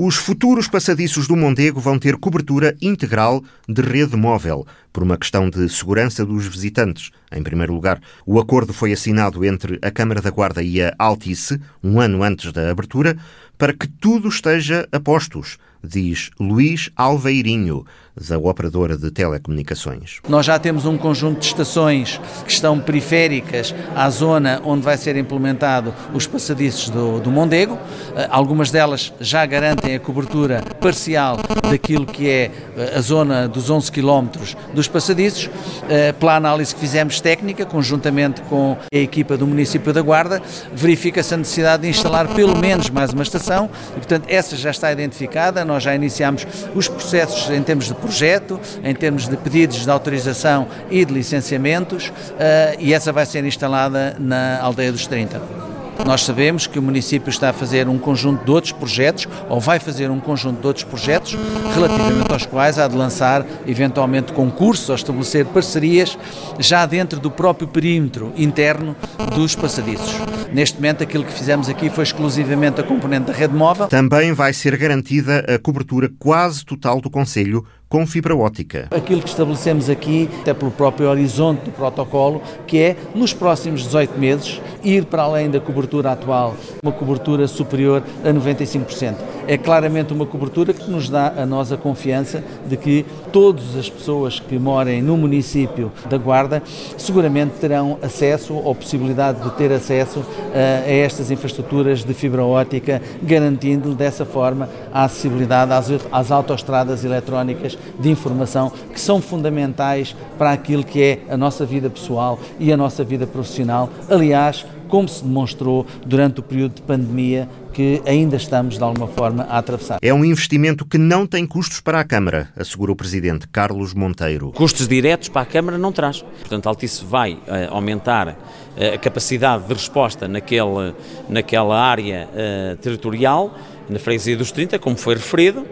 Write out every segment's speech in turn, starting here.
Os futuros passadiços do Mondego vão ter cobertura integral de rede móvel, por uma questão de segurança dos visitantes. Em primeiro lugar, o acordo foi assinado entre a Câmara da Guarda e a Altice, um ano antes da abertura, para que tudo esteja a postos diz Luís Alveirinho, da operadora de telecomunicações. Nós já temos um conjunto de estações que estão periféricas à zona onde vai ser implementado os passadiços do, do Mondego. Eh, algumas delas já garantem a cobertura parcial daquilo que é a zona dos 11 km dos passadiços. Eh, pela análise que fizemos técnica, conjuntamente com a equipa do município da Guarda, verifica-se a necessidade de instalar pelo menos mais uma estação e, portanto, essa já está identificada nós já iniciamos os processos em termos de projeto, em termos de pedidos de autorização e de licenciamentos, eh, e essa vai ser instalada na Aldeia dos 30. Nós sabemos que o município está a fazer um conjunto de outros projetos, ou vai fazer um conjunto de outros projetos, relativamente aos quais há de lançar eventualmente concursos ou estabelecer parcerias já dentro do próprio perímetro interno dos passadiços. Neste momento, aquilo que fizemos aqui foi exclusivamente a componente da rede móvel. Também vai ser garantida a cobertura quase total do Conselho com fibra ótica. Aquilo que estabelecemos aqui, até pelo próprio horizonte do protocolo, que é, nos próximos 18 meses, ir para além da cobertura atual, uma cobertura superior a 95% é claramente uma cobertura que nos dá a nós a confiança de que todas as pessoas que morem no município da Guarda seguramente terão acesso ou possibilidade de ter acesso a, a estas infraestruturas de fibra ótica, garantindo dessa forma a acessibilidade às, às autoestradas eletrónicas de informação que são fundamentais para aquilo que é a nossa vida pessoal e a nossa vida profissional. Aliás, como se demonstrou durante o período de pandemia que ainda estamos, de alguma forma, a atravessar. É um investimento que não tem custos para a Câmara, assegura o Presidente Carlos Monteiro. Custos diretos para a Câmara não traz. Portanto, a Altice vai uh, aumentar uh, a capacidade de resposta naquele, naquela área uh, territorial, na freguesia dos 30, como foi referido.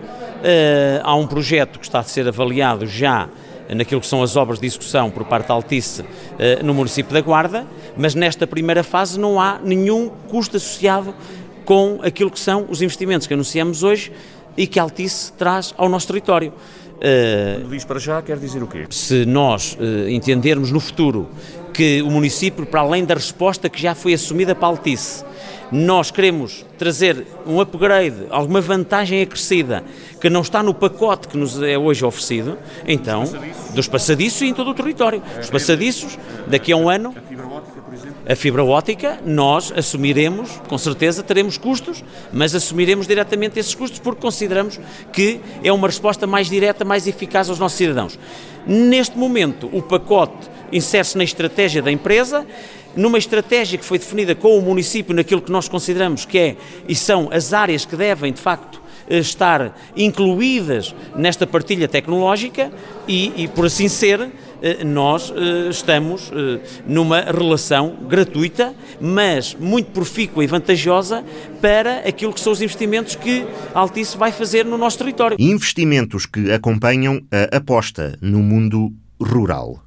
Há um projeto que está a ser avaliado já naquilo que são as obras de execução por parte da Altice no município da Guarda, mas nesta primeira fase não há nenhum custo associado com aquilo que são os investimentos que anunciamos hoje e que a Altice traz ao nosso território. Uh, diz para já, quer dizer o quê? Se nós entendermos no futuro que o município, para além da resposta que já foi assumida para a Altice, nós queremos trazer um upgrade, alguma vantagem acrescida que não está no pacote que nos é hoje oferecido, então, dos passadiços e em todo o território. Os passadiços, daqui a um ano, a fibra ótica, nós assumiremos, com certeza teremos custos, mas assumiremos diretamente esses custos porque consideramos que é uma resposta mais direta, mais eficaz aos nossos cidadãos. Neste momento, o pacote insere-se na estratégia da empresa, numa estratégia que foi definida com o município naquilo que nós consideramos que é e são as áreas que devem, de facto, estar incluídas nesta partilha tecnológica e, e por assim ser, eh, nós eh, estamos eh, numa relação gratuita, mas muito profícua e vantajosa para aquilo que são os investimentos que a Altice vai fazer no nosso território. Investimentos que acompanham a aposta no mundo rural.